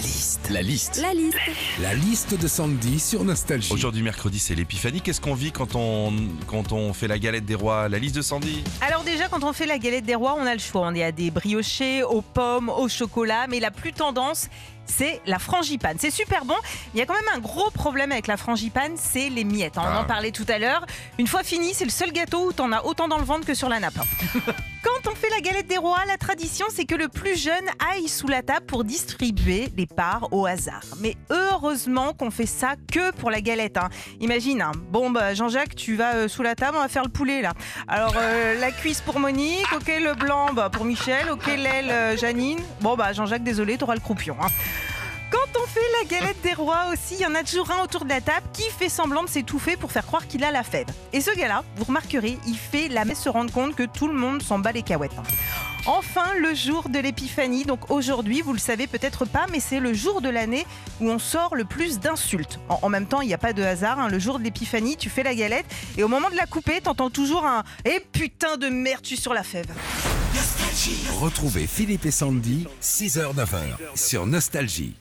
La liste. La liste. La liste. La liste de Sandy sur Nostalgie. Aujourd'hui mercredi c'est l'épiphanie. Qu'est-ce qu'on vit quand on, quand on fait la galette des rois? La liste de Sandy Alors déjà, quand on fait la galette des rois, on a le choix. On est à des briochés, aux pommes, au chocolat, mais la plus tendance, c'est la frangipane. C'est super bon. Il y a quand même un gros problème avec la frangipane, c'est les miettes. hein. On Ah. en parlait tout à l'heure. Une fois fini, c'est le seul gâteau où t'en as autant dans le ventre que sur la nappe. hein. Quand on fait la galette des rois, la tradition, c'est que le plus jeune aille sous la table pour distribuer les parts au hasard. Mais heureusement qu'on fait ça que pour la galette. hein. Imagine, hein. bon bah Jean-Jacques, tu vas euh, sous la table, on va faire le poulet là. Alors euh, la cuisse pour Monique, ok le blanc bah, pour Michel, ok l'aile euh, Janine. Bon bah Jean-Jacques, désolé, t'auras le croupion. hein. Quand on fait la galette des rois aussi, il y en a toujours un autour de la table qui fait semblant de s'étouffer pour faire croire qu'il a la fève. Et ce gars-là, vous remarquerez, il fait la messe se rendre compte que tout le monde s'en bat les cahuètes. hein. Enfin, le jour de l'épiphanie, donc aujourd'hui, vous le savez peut-être pas, mais c'est le jour de l'année où on sort le plus d'insultes. En, même temps, il n'y a pas de hasard, hein. le jour de l'épiphanie, tu fais la galette, et au moment de la couper, t'entends toujours un « Eh putain de merde, tu sur la fève !» Retrouvez Philippe et Sandy, 6h-9h sur Nostalgie.